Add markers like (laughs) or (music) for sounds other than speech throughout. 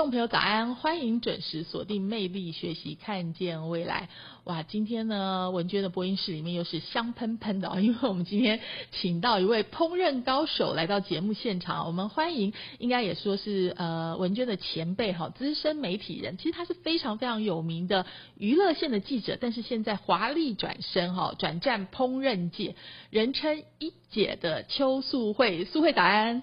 众朋友早安，欢迎准时锁定魅力学习，看见未来。哇，今天呢，文娟的播音室里面又是香喷喷的哦，因为我们今天请到一位烹饪高手来到节目现场，我们欢迎，应该也说是呃文娟的前辈哈，资深媒体人，其实他是非常非常有名的娱乐线的记者，但是现在华丽转身哈，转战烹饪界，人称一姐的邱素慧，素慧早安。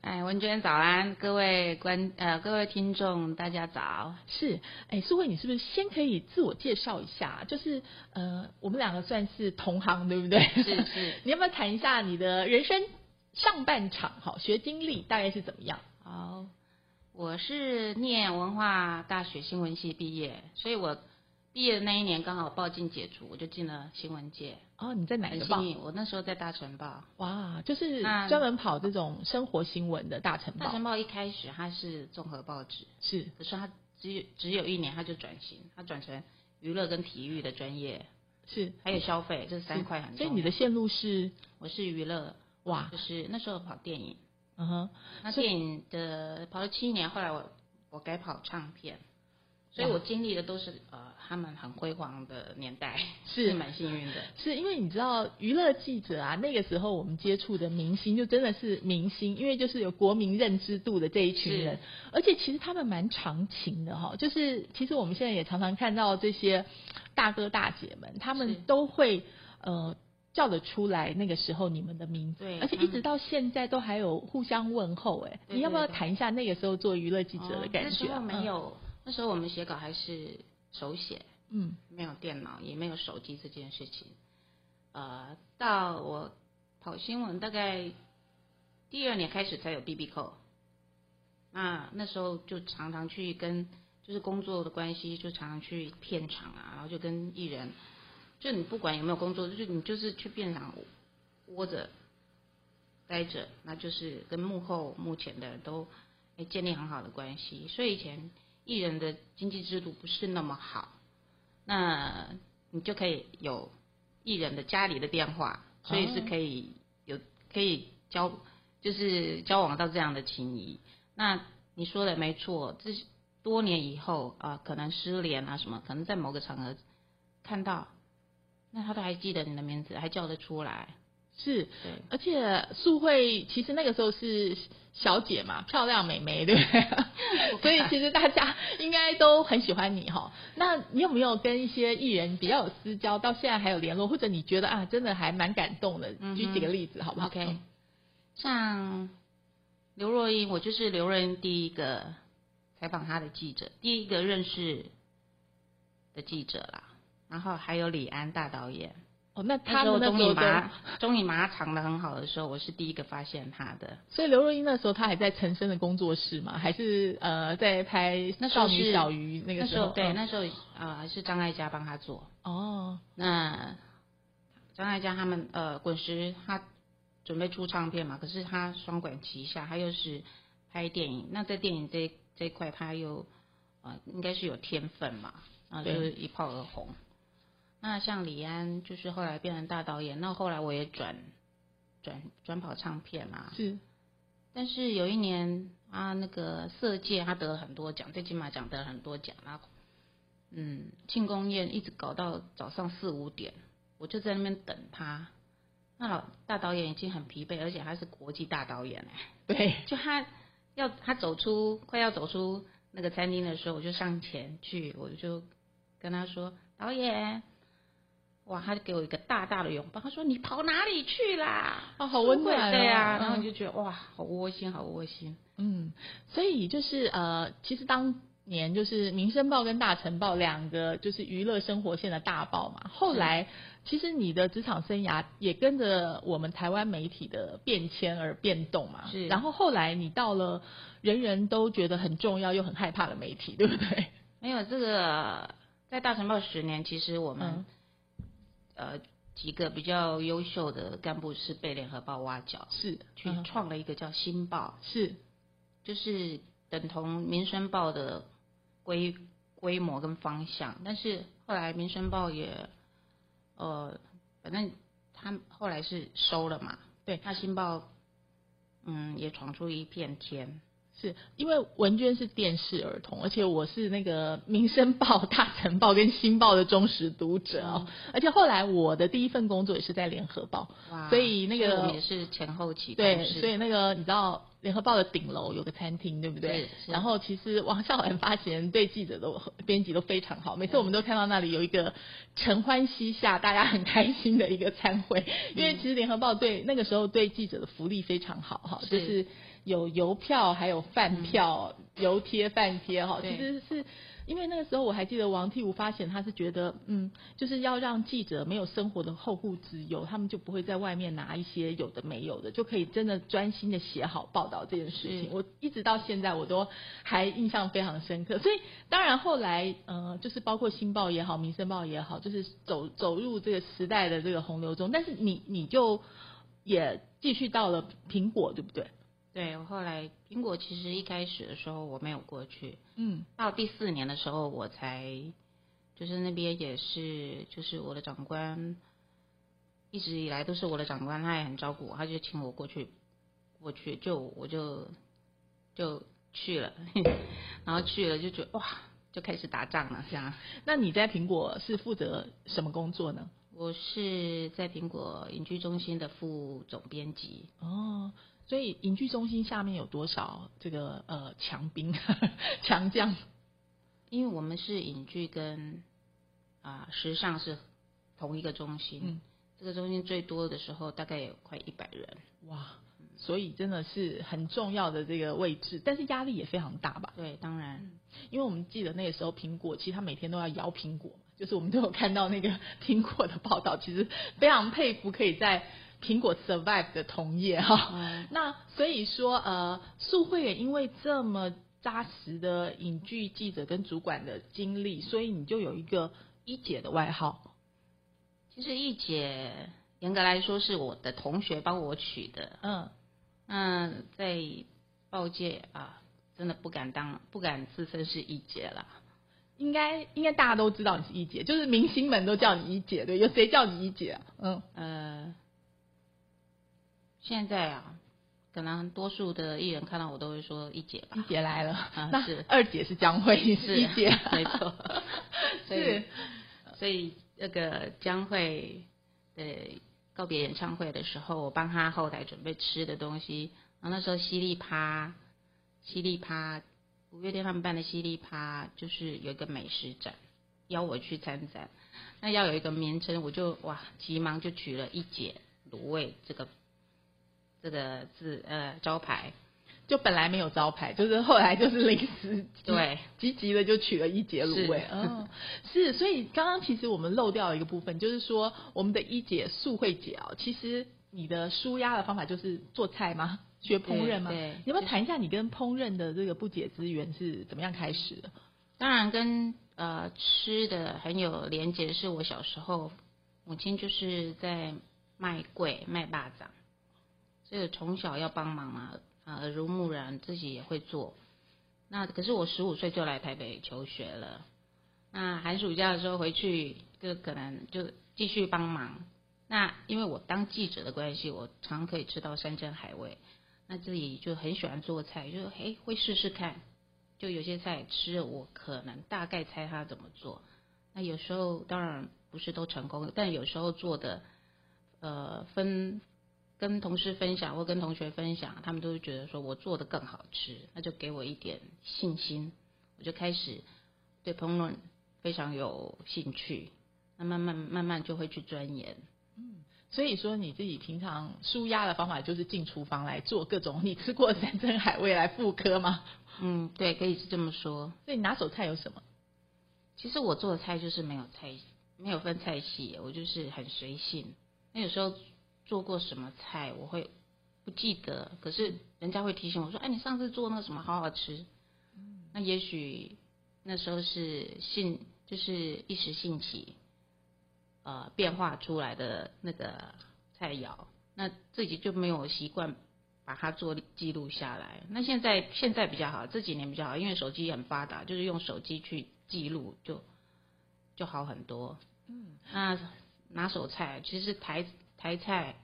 哎，文娟早安，各位观呃各位听众大家早。是，哎，苏慧，你是不是先可以自我介绍一下？就是呃，我们两个算是同行，对不对？是是。(laughs) 你要不要谈一下你的人生上半场哈学经历大概是怎么样？好，我是念文化大学新闻系毕业，所以我毕业的那一年刚好报进解除，我就进了新闻界。哦，你在哪很个报我那时候在大城报。哇，就是专门跑这种生活新闻的大城报大城。报一开始它是综合报纸，是可是它只有只有一年它就转型，它转成娱乐跟体育的专业，是，还有消费这三块很重要。所以你的线路是我是娱乐，哇就，是那时候跑电影。嗯哼，那电影的跑了七年，后来我我改跑唱片，所以我经历的都是呃他们很辉煌的年代，是蛮幸运的。是因为你知道娱乐记者啊，那个时候我们接触的明星就真的是明星，因为就是有国民认知度的这一群人，而且其实他们蛮长情的哈。就是其实我们现在也常常看到这些大哥大姐们，他们都会呃叫得出来那个时候你们的名字，对而且一直到现在都还有互相问候。哎，你要不要谈一下那个时候做娱乐记者的哦感觉、啊？那时候没有，那时候我们写稿还是手写，嗯，没有电脑，也没有手机这件事情。呃，到我跑新闻大概第二年开始才有 B B 扣，那那时候就常常去跟就是工作的关系，就常常去片场啊，然后就跟艺人，就你不管有没有工作，就是你就是去片场窝着待着，那就是跟幕后幕前的人都哎建立很好的关系，所以以前艺人的经济制度不是那么好，那你就可以有艺人的家里的电话，所以是可以有可以交就是交往到这样的情谊。那你说的没错，这多年以后啊、可能失联啊什么，可能在某个场合看到，那他都还记得你的名字，还叫得出来。是。而且素慧其实那个时候是小姐嘛，漂亮美眉，对不对？(laughs) 所以其实大家应该都很喜欢你哈。那你有没有跟一些艺人比较有私交，到现在还有联络，或者你觉得啊，真的还蛮感动的？嗯举几个例子好不好 OK，像刘若英，我就是刘若英第一个采访她的记者，第一个认识的记者啦。然后还有李安大导演，哦，那他们那时候综艺麻都，综艺麻长的很好的时候，我是第一个发现他的。所以刘若英那时候她还在陈升的工作室嘛，还是呃在拍那时候少女是小鱼那个时候？那时候对，嗯那时候啊、呃、是张艾嘉帮他做。哦，那张艾嘉他们呃滚石他准备出唱片嘛，可是他双管齐下，他又是拍电影，那在电影这这一块他又呃应该是有天分嘛，啊就是一炮而红。那像李安就是后来变成大导演，那后来我也转转转跑唱片嘛，是但是有一年啊，那个色戒他得了很多奖，在金马奖得了很多奖，然后嗯，庆功宴一直搞到早上四五点，我就在那边等他。那老大导演已经很疲惫，而且他是国际大导演哎，(laughs) 对，就他要他走出快要走出那个餐厅的时候，我就上前去，我就跟他说：“导演。”哇，他就给我一个大大的拥抱，他说：“你跑哪里去啦？”啊，好温暖、哦，对啊，嗯然后你就觉得哇，好窝心，好窝心。嗯，所以就是呃，其实当年就是《民生报》跟《大晨报》两个就是娱乐生活线的大报嘛。后来其实你的职场生涯也跟着我们台湾媒体的变迁而变动嘛。是然后后来你到了人人都觉得很重要又很害怕的媒体，对不对？没有这个，在大晨报十年，其实我们、嗯呃几个比较优秀的干部是被联合报挖角，是去嗯。创了一个叫新报，是就是等同民生报的规规模跟方向，但是后来民生报也呃，反正他后来是收了嘛，对他新报嗯也闯出一片天，是因为文娟是电视儿童，而且我是那个《民生报》《大成报》跟《新报》的忠实读者哦。而且后来我的第一份工作也是在《联合报》，所以那个也是前后期同对，所以那个你知道，《联合报》的顶楼有个餐厅，对不对？然后其实王孝文发行人对记者都编辑都非常好，每次我们都看到那里有一个承欢膝下，大家很开心的一个餐会，因为其实《联合报》对那个时候对记者的福利非常好哈，就是有邮票，还有饭票、邮贴、饭贴哈，其实是。因为那个时候我还记得王替武发现他是觉得，嗯，就是要让记者没有生活的后顾之忧，他们就不会在外面拿一些有的没有的，就可以真的专心的写好报道这件事情。我一直到现在我都还印象非常深刻。所以当然后来，呃，就是包括《新报》也好，《民生报》也好，就是走走入这个时代的这个洪流中。但是你你就也继续到了苹果，对不对？对我后来苹果其实一开始的时候我没有过去，嗯到第四年的时候我才，就是那边也是就是我的长官，一直以来都是我的长官，他也很照顾我，他就请我过去，过去就我就就去了，(laughs) 然后去了就觉得哇，就开始打仗了这样。那你在苹果是负责什么工作呢？我是在苹果影剧中心的副总编辑，哦，所以影剧中心下面有多少这个呃强兵 (laughs) 强将？因为我们是影剧跟啊、时尚是同一个中心，嗯这个中心最多的时候大概有快一百人，哇，所以真的是很重要的这个位置，但是压力也非常大吧？对，当然因为我们记得那个时候苹果其实他每天都要摇苹果，就是我们都有看到那个 (laughs) 苹果的报道，其实非常佩服可以在苹果 survive 的同业哈。嗯那所以说，呃，素慧也因为这么扎实的影剧记者跟主管的经历，所以你就有一个一姐的外号。其实一姐严格来说是我的同学帮我取的，嗯，嗯，在报界啊，真的不敢当，不敢自称是一姐了。应该应该大家都知道你是一姐，就是明星们都叫你一姐，对？有谁叫你一姐啊？嗯，呃，现在啊，可能多数的艺人看到我都会说一姐吧一，姐来了。啊那是二姐是江慧，你是一姐，没错。(laughs) 所以，所以那个江蕙的告别演唱会的时候，我帮她后台准备吃的东西。然后那时候犀利趴，犀利趴，五月天他们办的犀利趴，就是有一个美食展，邀我去参展。那要有一个名称，我就哇，急忙就取了一姐卤味这个这个字呃招牌。就本来没有招牌，就是后来就是临时 (laughs) 对，积极的就取了一节卤味是，嗯，是，所以刚刚其实我们漏掉一个部分，就是说我们的一姐素慧姐哦，其实你的舒压的方法就是做菜吗？学烹饪吗？对对你要不要谈一下你跟烹饪的这个不解之缘是怎么样开始的？当然跟呃吃的很有连结，是我小时候母亲就是在卖桂卖蚂蚱，所以我从小要帮忙嘛，啊耳濡目染，自己也会做。那可是我十五岁就来台北求学了，那寒暑假的时候回去就可能就继续帮忙。那因为我当记者的关系，我常可以吃到山珍海味，那自己就很喜欢做菜，就诶会试试看。就有些菜吃，我可能大概猜他怎么做。那有时候当然不是都成功，但有时候做的呃分跟同事分享或跟同学分享，他们都会觉得说我做的更好吃，那就给我一点信心，我就开始对烹饪非常有兴趣，那慢慢慢慢就会去钻研。所以说你自己平常舒压的方法就是进厨房来做各种你吃过的山珍海味来复刻吗？嗯，对，可以是这么说。所以你拿手菜有什么？其实我做的菜就是没有菜，没有分菜系，我就是很随性。那有时候做过什么菜，我会不记得，可是人家会提醒我说：“哎，你上次做那个什么好好吃。”那也许那时候是兴，就是一时兴起，呃，变化出来的那个菜肴，那自己就没有习惯把它做记录下来。那现在现在比较好，这几年比较好，因为手机很发达，就是用手机去记录就就好很多。嗯，那拿手菜其实台台菜、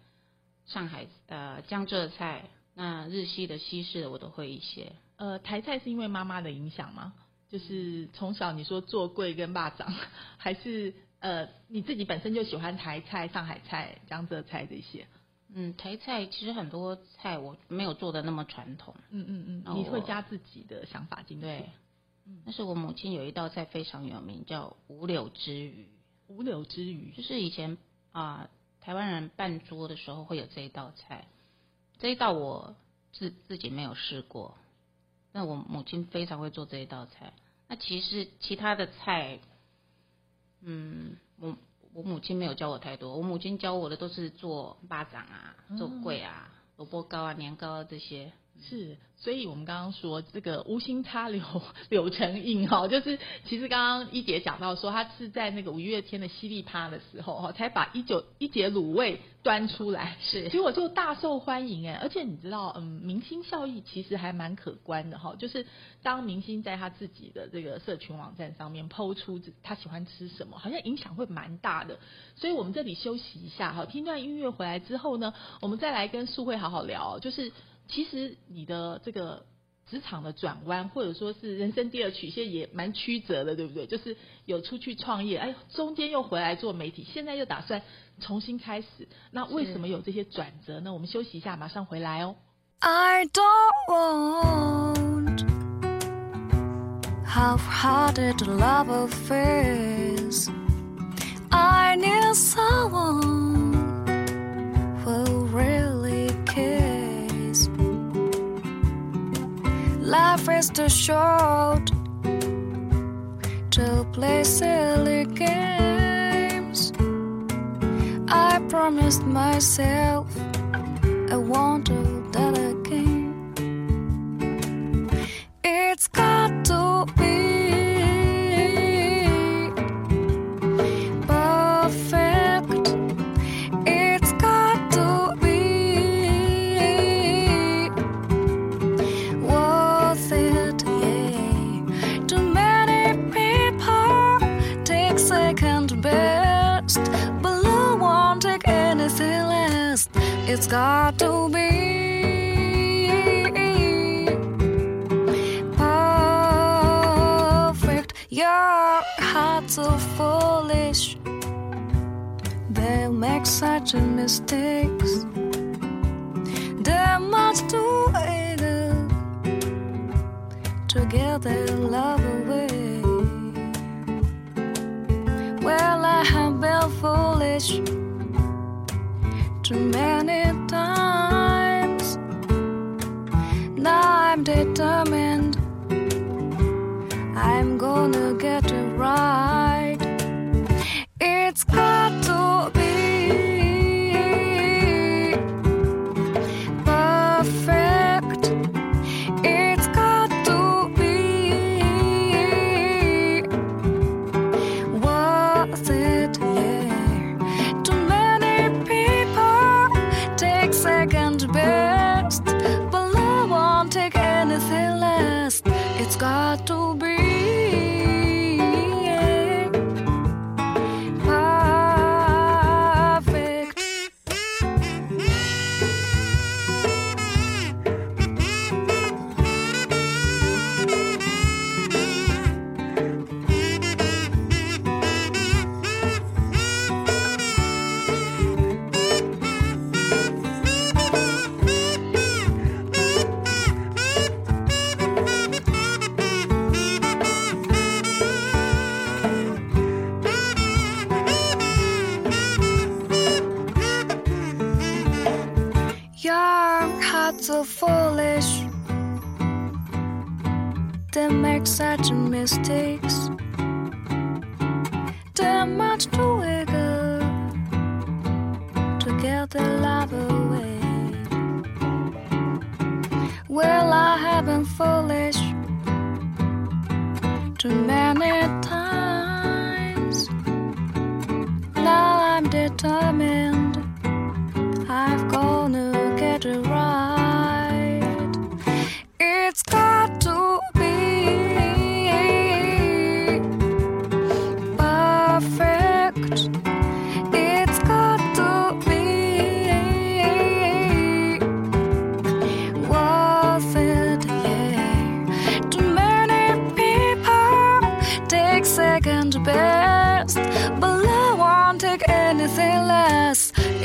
上海呃江浙菜，那日系的、西式的我都会一些。呃，台菜是因为妈妈的影响吗？就是从小你说做贵跟霸掌，还是呃你自己本身就喜欢台菜、上海菜、江浙菜这些？嗯，台菜其实很多菜我没有做的那么传统。嗯嗯嗯，你会加自己的想法进去？对，但是我母亲有一道菜非常有名，叫五柳之鱼，五柳之鱼就是以前啊、台湾人办桌的时候会有这一道菜，这一道我自自己没有试过，那我母亲非常会做这一道菜。那其实其他的菜，嗯，我我母亲没有教我太多，我母亲教我的都是做巴掌啊、做桂啊、萝卜糕啊、年糕啊这些。是，所以我们刚刚说这个无心插柳 (laughs) 柳成荫哈，就是其实刚刚一姐讲到说，她是在那个五月天的犀利趴的时候哈，才把一九一姐卤味端出来，是。结果就大受欢迎哎，而且你知道，嗯，明星效益其实还蛮可观的哈，就是当明星在他自己的这个社群网站上面抛出自他喜欢吃什么，好像影响会蛮大的。所以我们这里休息一下哈，听段音乐回来之后呢，我们再来跟素慧好好聊，就是其实你的这个职场的转弯，或者说是人生第二曲线也蛮曲折的，对不对？就是有出去创业，哎，中间又回来做媒体，现在又打算重新开始。那为什么有这些转折呢？我们休息一下，马上回来哦。I don't want half-hearted love affairs. I need someone Life is too short to play silly games. I promised myself I won't do that again. It's got to be mistakes. They must do it to get their love away. Well, I have been foolish too many times. Now I'm determined. I'm gonna get it right.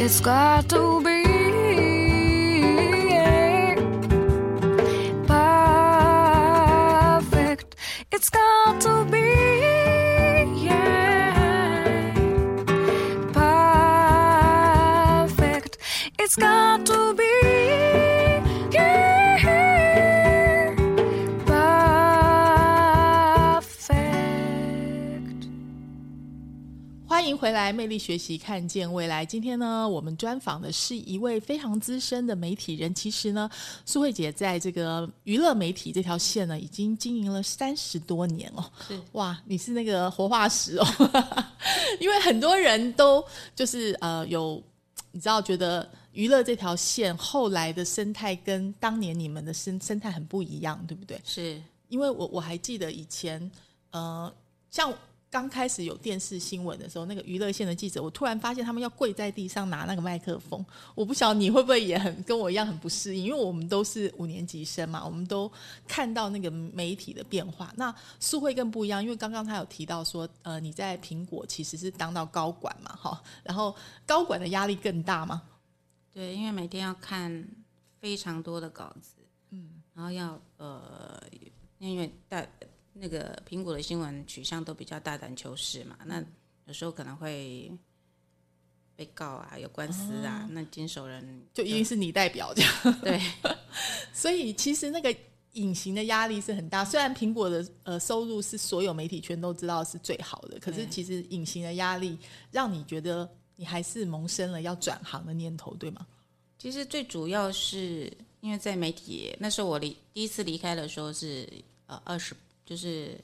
It's got to be 回来，魅力学习，看见未来。今天呢，我们专访的是一位非常资深的媒体人。其实呢，苏慧姐在这个娱乐媒体这条线呢，已经经营了三十多年哦。是哇，你是那个活化石哦，(laughs) 因为很多人都就是呃有，你知道，觉得娱乐这条线后来的生态跟当年你们的生生态很不一样，对不对？是，因为我我还记得以前，呃，像刚开始有电视新闻的时候，那个娱乐线的记者，我突然发现他们要跪在地上拿那个麦克风。我不晓得你会不会也很跟我一样很不适应，因为我们都是五年级生嘛，我们都看到那个媒体的变化。那苏慧更不一样，因为刚刚他有提到说，呃，你在苹果其实是当到高管嘛，哈，然后高管的压力更大嘛，对，因为每天要看非常多的稿子，嗯，然后要呃，因为大那个苹果的新闻取向都比较大胆求是嘛，那有时候可能会被告啊，有官司啊，那经手人就一定是你代表这样。(laughs) 对所以其实那个隐形的压力是很大。虽然苹果的呃收入是所有媒体圈都知道是最好的，可是其实隐形的压力让你觉得你还是萌生了要转行的念头，对吗？其实最主要是因为在媒体那时候我离第一次离开的时候是呃二十，就是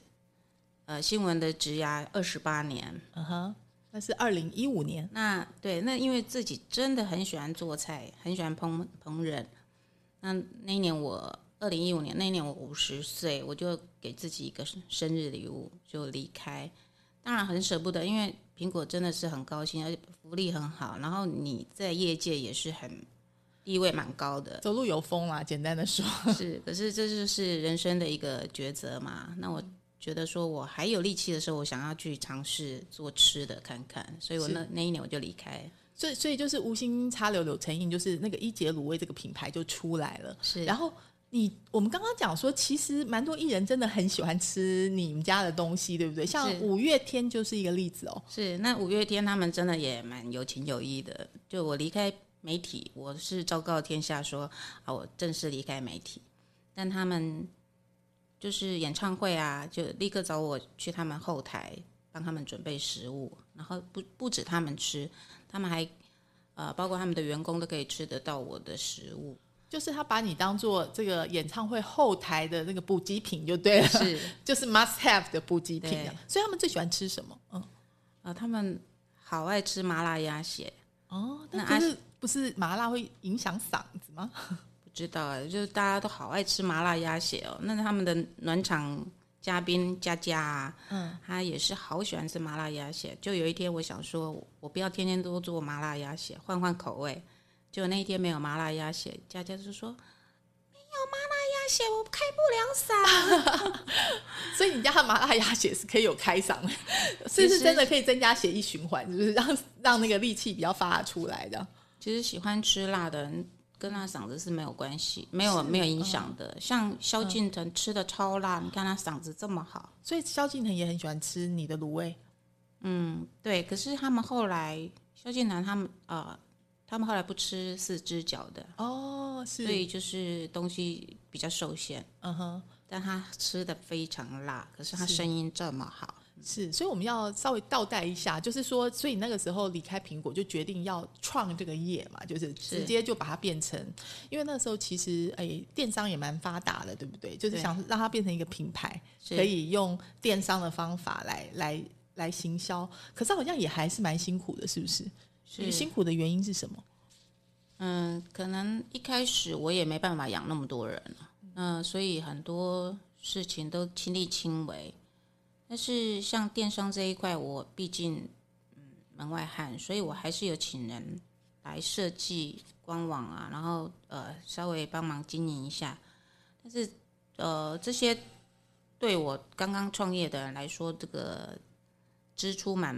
呃新闻的职涯二十八年。嗯哼，那是二零一五年，那对，那因为自己真的很喜欢做菜，很喜欢烹烹饪。那那一年我二零一五年那一年我五十岁，我就给自己一个生生日礼物，就离开。当然很舍不得，因为苹果真的是很高兴，而且福利很好，然后你在业界也是很地位蛮高的。走路有风啦，简单的说，(laughs) 是，可是这就是人生的一个抉择嘛。那我觉得说我还有力气的时候，我想要去尝试做吃的看看，所以我那那一年我就离开。所以所以就是无心插柳柳成荫，就是那个一节卤味这个品牌就出来了。是，然后你我们刚刚讲说，其实蛮多艺人真的很喜欢吃你们家的东西，对不对？像五月天就是一个例子哦。是那五月天他们真的也蛮有情有义的。就我离开媒体，我是昭告天下说啊，我正式离开媒体，但他们就是演唱会啊，就立刻找我去他们后台帮他们准备食物，然后不不止他们吃，他们还呃包括他们的员工都可以吃得到我的食物。就是他把你当做这个演唱会后台的那个补给品就对了，是 (laughs) 就是 must have 的补给品。所以他们最喜欢吃什么？嗯，啊、他们好爱吃麻辣鸭血，哦，那那可是不是麻辣会影响嗓子吗？(laughs) 不知道啊，就是大家都好爱吃麻辣鸭血哦。那他们的暖场嘉宾佳佳啊，嗯，他也是好喜欢吃麻辣鸭血。就有一天我想说，我不要天天都做麻辣鸭血，换换口味。结果那一天没有麻辣鸭血，佳佳就说没有麻辣鸭血，我开不了嗓。(laughs) 所以你家的麻辣鸭血是可以有开嗓的，是不其实是真的可以增加血液循环？就是让让那个力气比较发出来的。其实喜欢吃辣的人跟他嗓子是没有关系，没有没有影响的。像萧敬腾吃的超辣，你看他嗓子这么好。所以萧敬腾也很喜欢吃你的卤味。嗯，对。可是他们后来，萧敬腾他们呃，他们后来不吃四只脚的，哦，是，所以就是东西比较受限。嗯哼，但他吃的非常辣，可是他声音这么好。是，所以我们要稍微倒带一下，就是说，所以那个时候离开苹果就决定要创这个业嘛，就是直接就把它变成，因为那时候其实哎，电商也蛮发达的，对不对？就是想让它变成一个品牌，可以用电商的方法来来来行销，可是好像也还是蛮辛苦的，是不是？是辛苦的原因是什么？嗯，可能一开始我也没办法养那么多人啊嗯、所以很多事情都亲力亲为。但是像电商这一块，我毕竟嗯门外汉，所以我还是有请人来设计官网啊，然后呃稍微帮忙经营一下。但是呃这些对我刚刚创业的人来说，这个支出蛮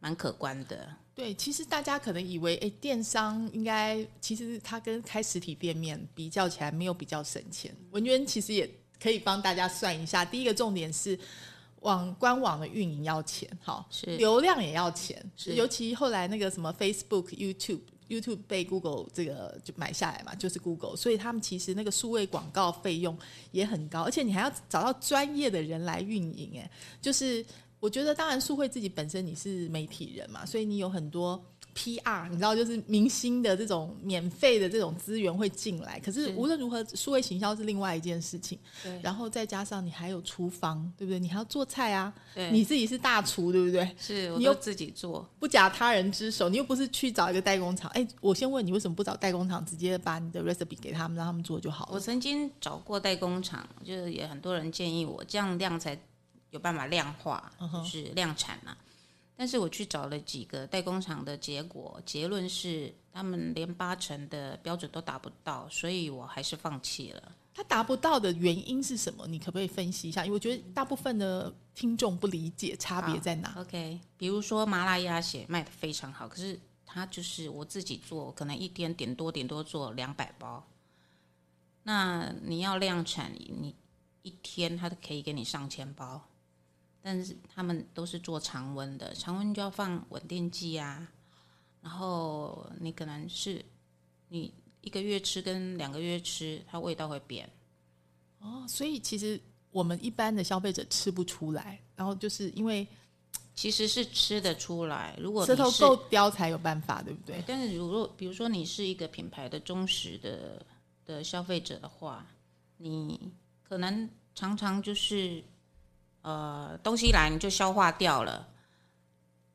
蛮可观的。对，其实大家可能以为，哎，电商应该其实它跟开实体店面比较起来，没有比较省钱。文娟其实也可以帮大家算一下，第一个重点是网官网的运营要钱，好，是流量也要钱，是尤其后来那个什么 Facebook、YouTube。YouTube 被 Google 这个就买下来嘛，就是 Google，所以他们其实那个数位广告费用也很高，而且你还要找到专业的人来运营，哎，就是我觉得，当然，数慧自己本身你是媒体人嘛，所以你有很多 PR，你知道，就是明星的这种免费的这种资源会进来。可是是无论如何，数位行销是另外一件事情。对然后再加上你还有厨房，对不对？你还要做菜啊，对你自己是大厨，对不对？是我你又自己做。不假他人之手，你又不是去找一个代工厂。哎，我先问你，为什么不找代工厂，直接把你的 recipe 给他们，让他们做就好了？我曾经找过代工厂，就是也很多人建议我这样量才有办法量化，就是量产啊。但是我去找了几个代工厂的结果，结论是他们连八成的标准都达不到，所以我还是放弃了。他达不到的原因是什么？你可不可以分析一下？因为我觉得大部分的听众不理解差别在哪。OK，比如说麻辣鸭血卖的非常好，可是它就是我自己做，可能一天点多点多做两百包。那你要量产，你一天它都可以给你上千包，但是他们都是做常温的，常温就要放稳定剂啊，然后你可能是你一个月吃跟两个月吃，它味道会变。哦，所以其实我们一般的消费者吃不出来，然后就是因为其实是吃得出来，如果舌头够刁才有办法，对不对？但是如果比如说你是一个品牌的忠实的的消费者的话，你可能常常就是呃东西来你就消化掉了，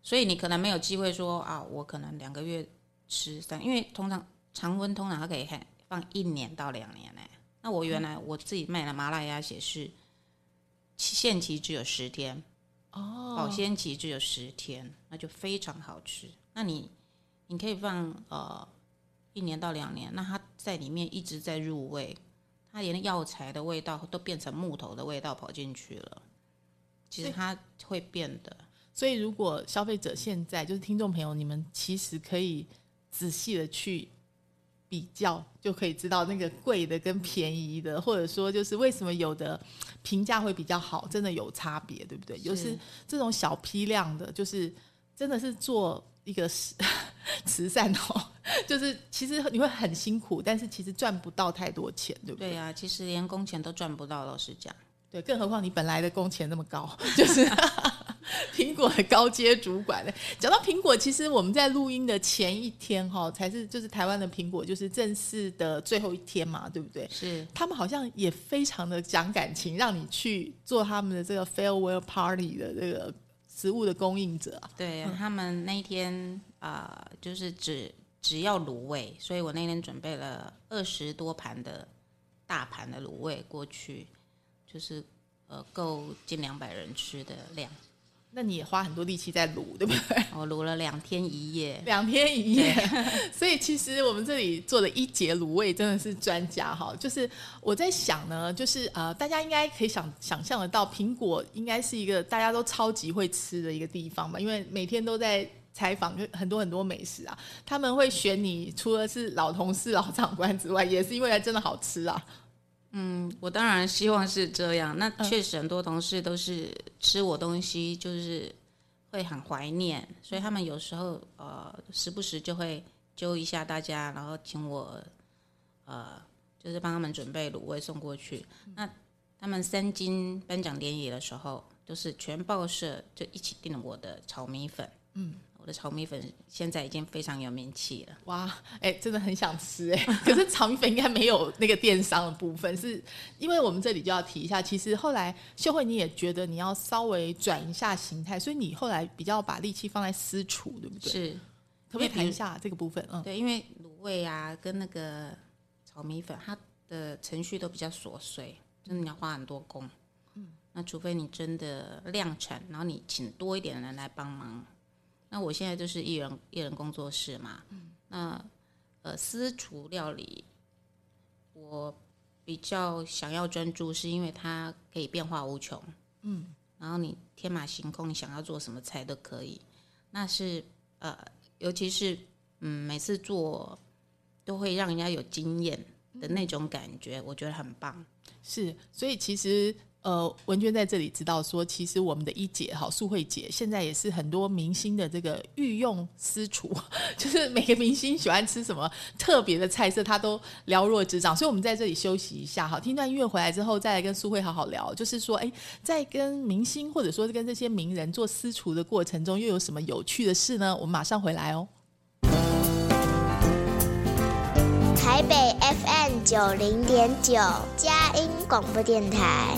所以你可能没有机会说啊，我可能两个月吃三，因为通常常温通常它可以放一年到两年呢。那我原来我自己卖的麻辣鸭血是限期只有十天，哦，保鲜期只有十天，那就非常好吃。那你你可以放呃一年到两年，那它在里面一直在入味，它连药材的味道都变成木头的味道跑进去了。其实它会变的，所以如果消费者现在就是听众朋友，你们其实可以仔细的去比较，就可以知道那个贵的跟便宜的，或者说就是为什么有的评价会比较好，真的有差别，对不对？就是这种小批量的，就是真的是做一个慈慈善哦，(laughs) 就是其实你会很辛苦，但是其实赚不到太多钱，对不对？对呀、其实连工钱都赚不到，老实讲。对，更何况你本来的工钱那么高，就是 (laughs) 苹果的高阶主管呢。讲到苹果，其实我们在录音的前一天哈，才是就是台湾的苹果就是正式的最后一天嘛，对不对？是他们好像也非常的讲感情，让你去做他们的这个 farewell party 的这个食物的供应者啊。对、他们那一天啊、就是只只要卤味，所以我那天准备了二十多盘的大盘的卤味过去，就是呃够近两百人吃的量。那你也花很多力气在卤，对不对？我卤了两天一夜，(laughs) 两天一夜，(laughs) 所以其实我们这里做的一节卤味真的是专家哈。就是我在想呢，就是呃，大家应该可以想想象得到，苹果应该是一个大家都超级会吃的一个地方吧，因为每天都在。采访就很多很多美食啊，他们会选你，除了是老同事、老长官之外，也是因为真的好吃啊。嗯，我当然希望是这样。那嗯确实很多同事都是吃我东西，就是会很怀念，所以他们有时候呃时不时就会揪一下大家，然后请我呃就是帮他们准备卤味送过去。那他们三金颁奖典礼的时候，就是全报社就一起订了我的炒米粉。嗯，我的炒米粉现在已经非常有名气了。哇，哎、真的很想吃哎、可是炒米粉应该没有那个电商的部分，是因为我们这里就要提一下，其实后来秀慧你也觉得你要稍微转一下形态，所以你后来比较把力气放在私厨，对不对？，是，可不可以谈一下这个部分？嗯，对，因为卤味啊跟那个炒米粉，它的程序都比较琐碎，真的你要花很多工。嗯，那除非你真的量产，然后你请多一点的人来帮忙。那我现在就是艺人艺人工作室嘛，那呃私厨料理，我比较想要专注，是因为它可以变化无穷。嗯，然后你天马行空，你想要做什么菜都可以。那是呃，尤其是嗯，每次做都会让人家有经验的那种感觉，我觉得很棒。是，所以其实呃，文娟在这里知道说，其实我们的一姐哈素慧姐现在也是很多明星的这个御用私厨，(laughs) 就是每个明星喜欢吃什么特别的菜色，她都了若指掌。所以我们在这里休息一下，好，听段音乐回来之后，再来跟素慧好好聊，就是说，哎，在跟明星或者说跟这些名人做私厨的过程中，又有什么有趣的事呢？我们马上回来哦。台北 FM 九零点九，佳音广播电台；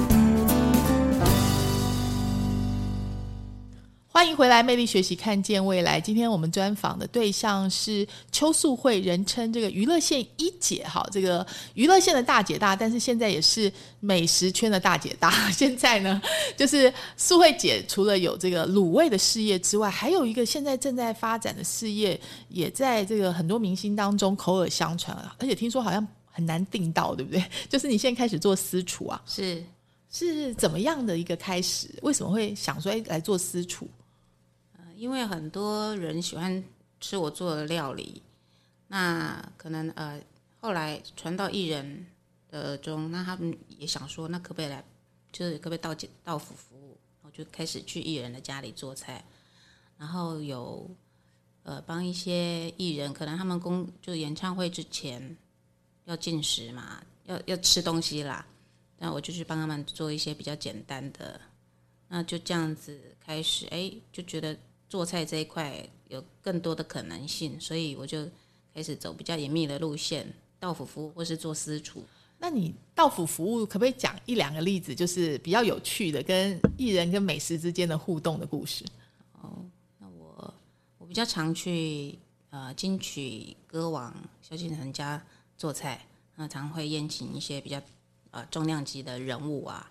欢迎回来，魅力学习，看见未来。今天我们专访的对象是邱素慧，人称这个娱乐线一姐，哈，这个娱乐线的大姐大，但是现在也是美食圈的大姐大。(laughs) 现在呢，就是素慧姐除了有这个卤味的事业之外，还有一个现在正在发展的事业，也在这个很多明星当中口耳相传，而且听说好像很难订到，对不对？就是你现在开始做私厨啊，是是怎么样的一个开始？为什么会想说哎来做私厨？因为很多人喜欢吃我做的料理，那可能呃后来传到艺人的中，那他们也想说，那可不可以来，就是可不可以到到府服务？我就开始去艺人的家里做菜，然后有呃帮一些艺人，可能他们公就演唱会之前要进食嘛，要要吃东西啦，那我就去帮他们做一些比较简单的，那就这样子开始，哎，就觉得。做菜这一块有更多的可能性，所以我就开始走比较严密的路线，到府服务或是做私厨。那你到府服务可不可以讲一两个例子，就是比较有趣的跟艺人跟美食之间的互动的故事？哦，那我我比较常去呃金曲歌王萧敬腾家做菜，那常会宴请一些比较呃重量级的人物啊。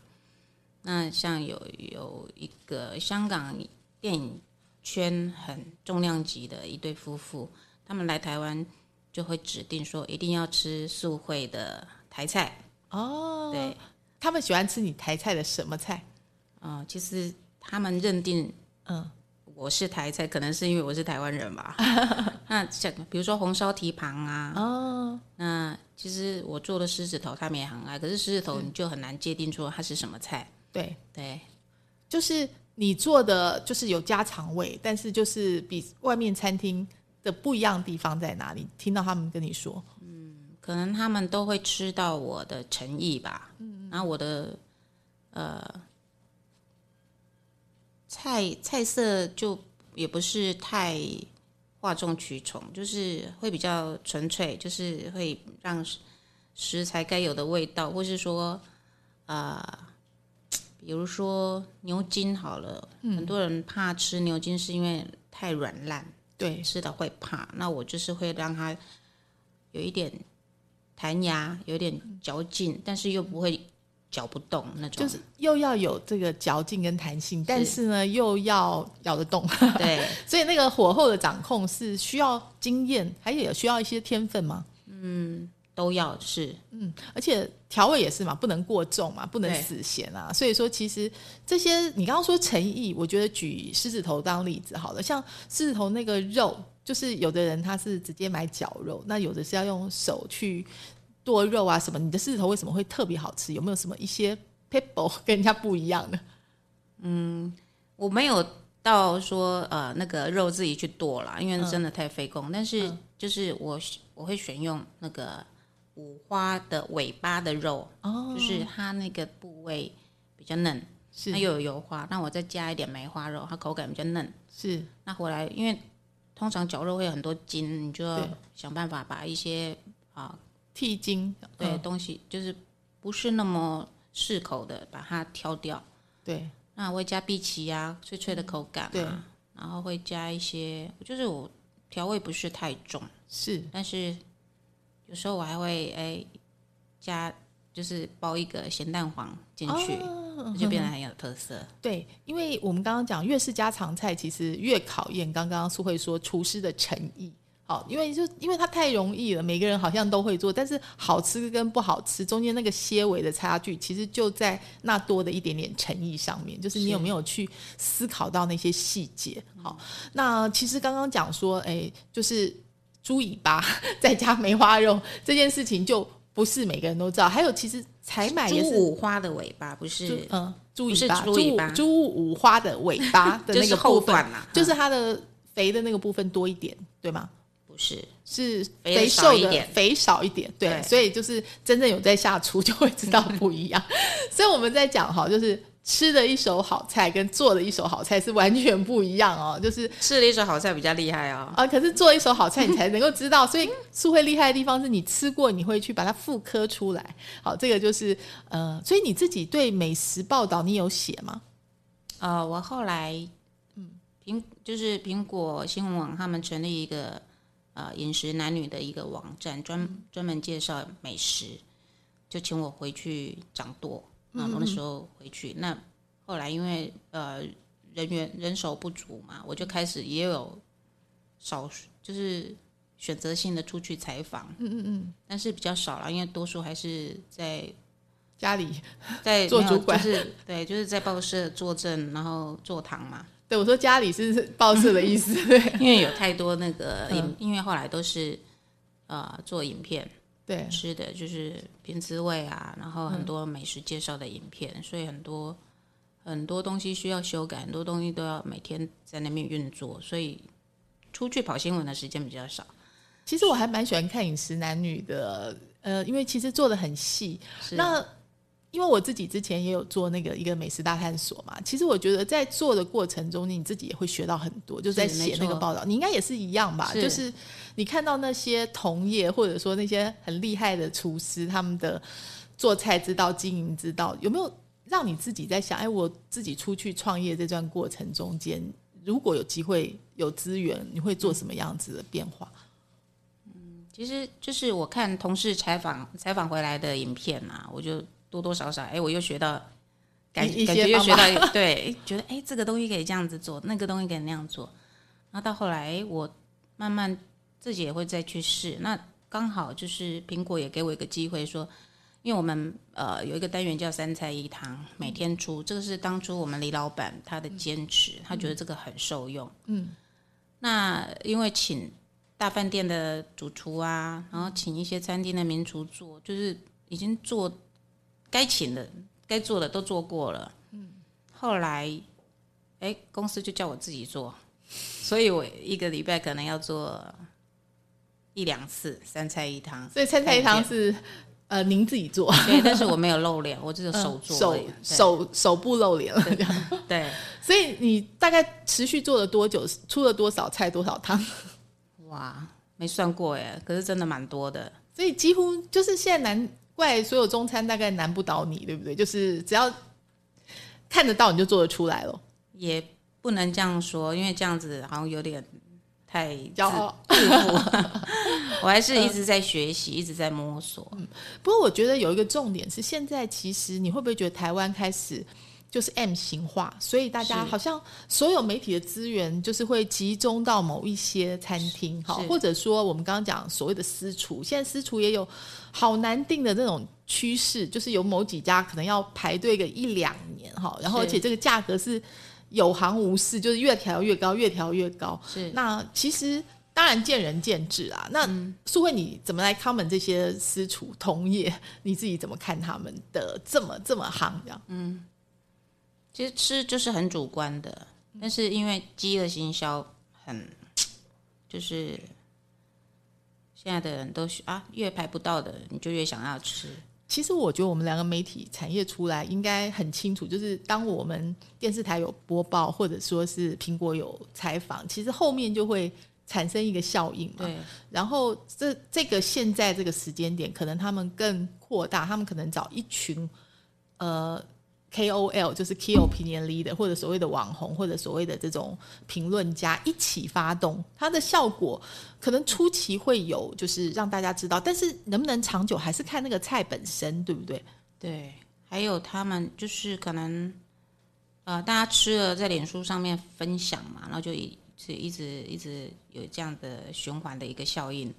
那像有有一个香港电影圈很重量级的一对夫妇，他们来台湾就会指定说一定要吃素会的台菜。哦，对，他们喜欢吃你台菜的什么菜？嗯、其实他们认定嗯，我是台菜，可能是因为我是台湾人吧。(laughs) 那像比如说红烧蹄膀啊，哦，那其实我做的狮子头，他们也很爱。可是狮子头你就很难界定出它是什么菜。对，对，就是你做的就是有家常味，但是就是比外面餐厅的不一样地方在哪里？听到他们跟你说，嗯可能他们都会吃到我的诚意吧。嗯，然后我的呃菜菜色就也不是太哗众取宠，就是会比较纯粹，就是会让食材该有的味道，或是说呃，比如说牛筋好了，很多人怕吃牛筋是因为太软烂。对，吃的会怕，那我就是会让它有一点弹牙，有点嚼劲，但是又不会嚼不动那种。就是又要有这个嚼劲跟弹性，但是呢又要咬得动，对，(laughs) 所以那个火候的掌控是需要经验，还有需要一些天分吗？都要是嗯，而且调味也是嘛，不能过重嘛，不能死咸啊。所以说，其实这些你刚刚说诚意，我觉得举狮子头当例子好了，像狮子头那个肉，就就是有的人他是直接买绞肉，那有的是要用手去剁肉啊什么。你的狮子头为什么会特别好吃？有没有什么一些 people 跟人家不一样的？嗯我没有到说呃那个肉自己去剁啦，因为真的太费工。但是就是我我会选用那个五花的尾巴的肉，哦。就是它那个部位比较嫩，是。它又有油花，那我再加一点梅花肉，它口感比较嫩。是。那回来因为通常绞肉会有很多筋，你就要对想办法把一些啊剔筋，对、嗯。东西就是不是那么适口的把它挑掉。对。那我会加碧琪啊，脆脆的口感、啊，对。然后会加一些，就是我调味不是太重，是。但是有时候我还会哎加，就是包一个咸蛋黄进去，哦就变得很有特色。对，因为我们刚刚讲越是家常菜，其实越考验刚刚苏慧说厨师的诚意。好，因为就因为它太容易了，每个人好像都会做，但是好吃跟不好吃中间那个些微的差距，其实就在那多的一点点诚意上面，就是你有没有去思考到那些细节。好，那其实刚刚讲说，哎，就是猪尾巴再加梅花肉这件事情，就不是每个人都知道。还有，其实采买猪也是五花的尾巴不是，嗯，猪尾巴，猪尾巴猪五花的尾巴的 (laughs) 那个后个部分，段啦，就是嗯它的肥的那个部分多一点，对吗？不是是肥瘦的少一点肥少一点，对，对所以就是真正有在下厨就会知道不一样。(laughs) 所以我们在讲哈，就是吃的一手好菜跟做的一手好菜是完全不一样哦，(laughs) 就是吃了一手好菜比较厉害哦。啊，可是做一手好菜你才能够知道，所以素慧厉害的地方是你吃过，你会去把它复刻出来。好，这个就是呃，所以你自己对美食报道你有写吗？呃，我后来，嗯，苹就是苹果新闻网他们成立一个呃饮食男女的一个网站，专专门介绍美食，就请我回去掌舵。那我那时候回去，那后来因为呃人员人手不足嘛，我就开始也有少数就是选择性的出去采访，嗯嗯嗯，但是比较少了，因为多数还是在家里在 (laughs) 做主管就是对，就是在报社坐镇，然后坐堂嘛。对我说家里是报社的意思，对 (laughs) 因为有太多那个影，嗯因为后来都是呃做影片对吃的，就是拼滋味啊，然后很多美食介绍的影片，所以很多很多东西需要修改，很多东西都要每天在那边运作，所以出去跑新闻的时间比较少。其实我还蛮喜欢看饮食男女的，呃，因为其实做的很细。那因为我自己之前也有做那个一个美食大探索嘛，其实我觉得在做的过程中，你自己也会学到很多，就在是在写那个报道，你应该也是一样吧？是就是你看到那些同业或者说那些很厉害的厨师，他们的做菜之道、经营之道，有没有让你自己在想，哎，我自己出去创业这段过程中间，如果有机会有资源，你会做什么样子的变化？嗯其实就是我看同事采访采访回来的影片嘛，我就多多少少，哎，我又学到感感觉又学到一对，(laughs) 觉得哎这个东西可以这样子做，那个东西可以那样做，然后到后来诶我慢慢自己也会再去试。那刚好就是苹果也给我一个机会说，因为我们呃有一个单元叫三菜一汤，每天出，这个是当初我们李老板他的坚持，他觉得这个很受用。嗯，那因为请大饭店的主厨啊，然后请一些餐厅的名厨做，就是已经做该请的、该做的都做过了。嗯，后来，哎，公司就叫我自己做，所以我一个礼拜可能要做一两次三菜一汤。所以三菜一汤是呃您自己做，对，但是我没有露脸，我只有手做而已。对手手部露脸了，这样。对，所以你大概持续做了多久？出了多少菜多少汤？哇，没算过哎，可是真的蛮多的。所以几乎就是现在难怪所有中餐大概难不倒你，对不对？就是只要看得到你就做得出来了。也不能这样说，因为这样子好像有点太骄傲自自负。(laughs) 我还是一直在学习，一直在摸索。不过我觉得有一个重点是，现在其实你会不会觉得台湾开始就是 M 型化，所以大家好像所有媒体的资源就是会集中到某一些餐厅，哈，或者说我们刚刚讲所谓的私厨，现在私厨也有好难定的这种趋势，就是有某几家可能要排队个一两年，哈，然后而且这个价格是有行无市，就是越调越高，越调越高。是那其实当然见仁见智啊。那素慧，你怎么来 comment 这些私厨同业？你自己怎么看他们的这么这么行这样？其实吃就是很主观的，但是因为饥饿行销很，就是现在的人都是啊，越排不到的你就越想要吃。其实我觉得我们两个媒体产业出来应该很清楚，就是当我们电视台有播报，或者说是苹果有采访，其实后面就会产生一个效应嘛。对，然后这这个现在这个时间点，可能他们更扩大，他们可能找一群呃 KOL，就是 Key Opinion Leader，或者所谓的网红，或者所谓的这种评论家一起发动，它的效果可能初期会有，就是让大家知道，但是能不能长久，还是看那个菜本身，对不对？对，还有他们就是可能，呃，大家吃了在脸书上面分享嘛，然后就一直一直一直有这样的循环的一个效应。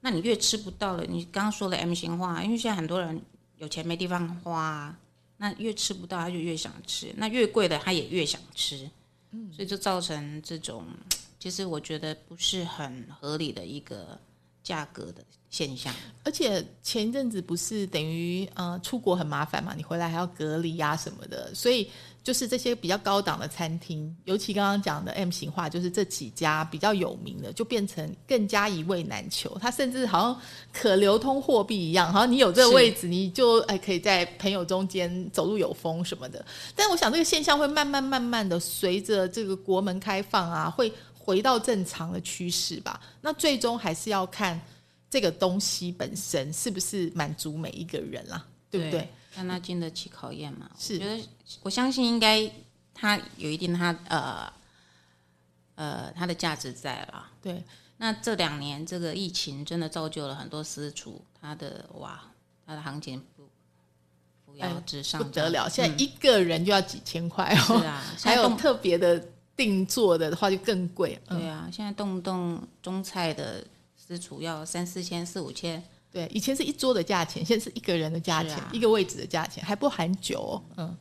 那你越吃不到了，你刚刚说的 M 型化，因为现在很多人有钱没地方花、那越吃不到他就越想吃，那越贵的他也越想吃，嗯。所以就造成这种，其实我觉得不是很合理的一个价格的现象。而且前一阵子不是等于呃出国很麻烦嘛，你回来还要隔离呀、什么的，所以就是这些比较高档的餐厅，尤其刚刚讲的 M 型化，就是这几家比较有名的，就变成更加一位难求。它甚至好像可流通货币一样，好像你有这个位置，你就哎可以在朋友中间走路有风什么的。但我想这个现象会慢慢慢慢的随着这个国门开放啊，会回到正常的趋势吧。那最终还是要看这个东西本身是不是满足每一个人啦，对不对？？让他经得起考验嘛？是我觉得我相信应该他有一定他呃呃他的价值在啦。对，那这两年这个疫情真的造就了很多私厨，他的哇，他的行情不扶摇直上、哎不得了，现在嗯一个人就要几千块哦，是啊，(laughs) 还有特别的定做的话就更贵。嗯，对啊，现在动不动中菜的私厨要三四千、四五千，对，以前是一桌的价钱，现在是一个人的价钱，啊一个位置的价钱，还不含酒、哦。嗯，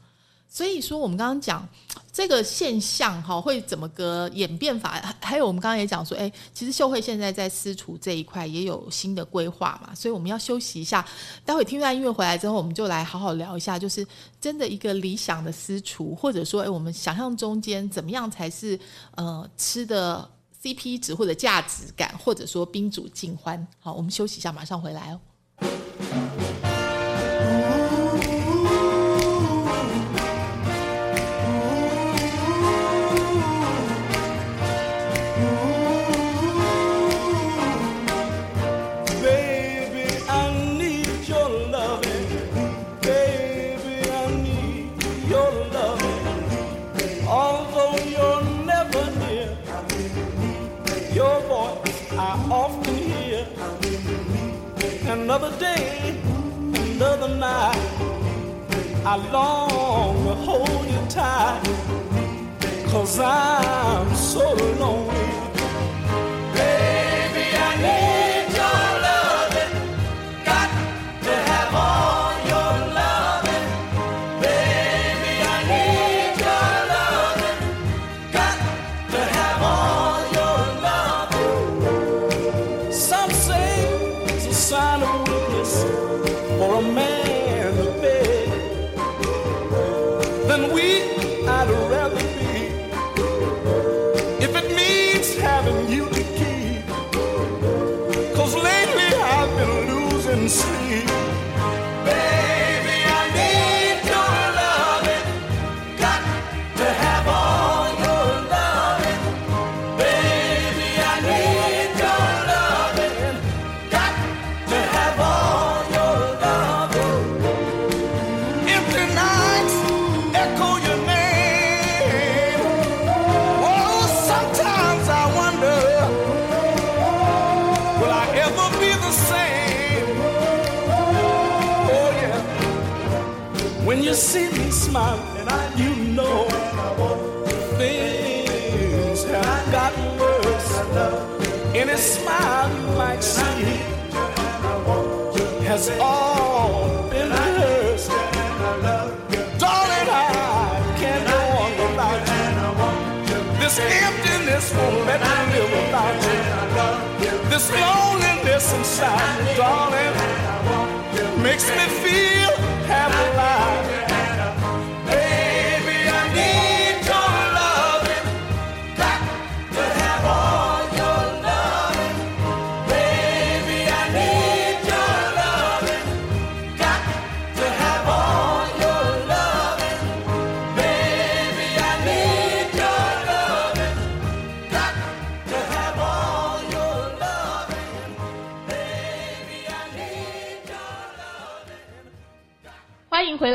所以说我们刚刚讲这个现象哈，会怎么个演变法？还还有我们刚刚也讲说，哎，其实秀慧现在在私厨这一块也有新的规划嘛，所以我们要休息一下。待会听完音乐回来之后，我们就来好好聊一下，就是真的一个理想的私厨，或者说，哎，我们想象中间怎么样才是呃吃的 CP 值或者价值感，或者说宾主尽欢。好，我们休息一下，马上回来哦。Day, another night. I long to hold you tight. Cause I'm so lonely. See me smiling, you know things have gotten worse. Any smile you might see has all been rehearsed. Darling, I can't go on without you. This emptiness won't let me live without you. This loneliness inside darling, makes me feel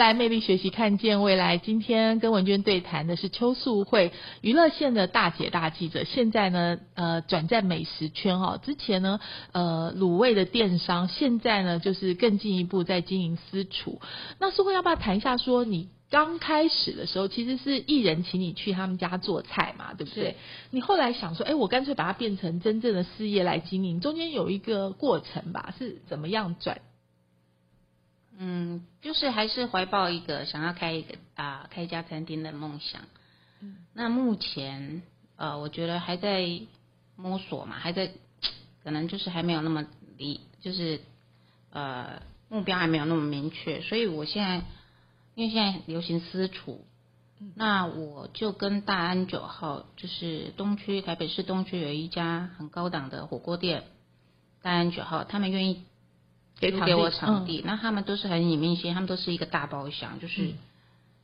来，魅力学习，看见未来。今天跟文娟对谈的是邱素慧，娱乐线的大姐大记者。现在呢，呃，转战美食圈哦、之前呢，呃，卤味的电商，现在呢，就是更进一步在经营私厨。那素慧要不要谈一下说你？刚开始的时候，其实是艺人请你去他们家做菜嘛，对不对？你后来想说，哎，我干脆把它变成真正的事业来经营，中间有一个过程吧，是怎么样转？嗯，就是还是怀抱一个想要开一个啊、开一家餐厅的梦想。嗯那目前呃，我觉得还在摸索嘛，还在可能就是还没有那么离，就是呃目标还没有那么明确，所以我现在因为现在流行私厨，那我就跟大安九号，就是东区台北市东区有一家很高档的火锅店，大安九号，他们愿意租给我场嗯。地，那他们都是很隐秘性，他们都是一个大包厢，就是、嗯。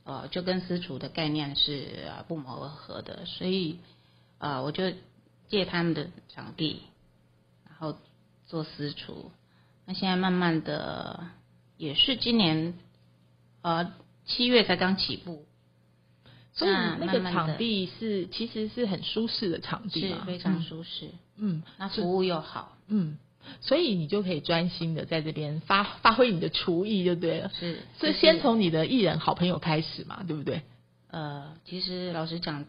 呃，就跟私厨的概念是呃不谋而合的，所以呃，我就借他们的场地，然后做私厨。那现在慢慢的，也是今年呃七月才刚起步，所以那那个场地是其实是很舒适的场地，是非常舒适，嗯那服务又好，嗯，所以你就可以专心的在这边发发挥你的厨艺就对了。是是先从你的艺人好朋友开始嘛，对不对？呃，其实老实讲，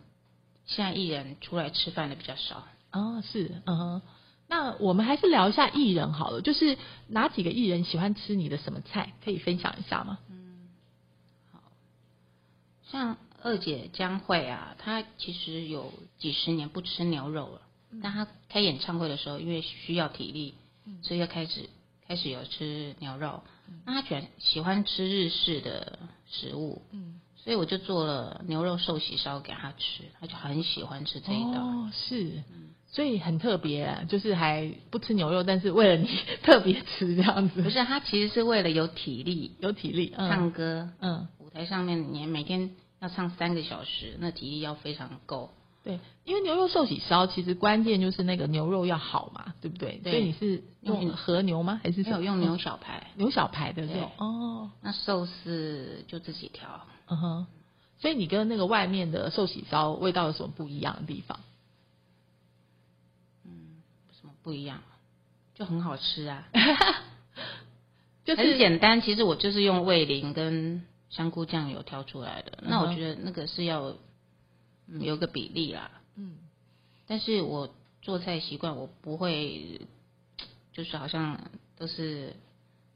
现在艺人出来吃饭的比较少。哦，是，嗯哼。那我们还是聊一下艺人好了，就是哪几个艺人喜欢吃你的什么菜，可以分享一下吗？嗯，好像二姐江蕙啊，她其实有几十年不吃牛肉了，但她开演唱会的时候，因为需要体力，所以要开始开始有吃牛肉。那他喜喜欢吃日式的食物，嗯，所以我就做了牛肉寿喜烧给他吃，他就很喜欢吃这一道。哦，是，所以很特别啊，就是还不吃牛肉，但是为了你 (laughs) 特别吃这样子，不是，他其实是为了有体力。有体力，嗯。唱歌，嗯，舞台上面你每天要唱三个小时，那体力要非常够。对，因为牛肉寿喜烧其实关键就是那个牛肉要好嘛，对不对？对所以你是用用和牛吗？还是没有用牛小排，牛小排的这种哦，那寿司就自己调。嗯哼，所以你跟那个外面的寿喜烧味道有什么不一样的地方？嗯什么不一样？就很好吃啊，(laughs) 就很是简单。其实我就是用味淋跟香菇酱油调出来的。那我觉得那个是要、嗯、有个比例啦。嗯但是我做菜习惯，我不会就是好像都是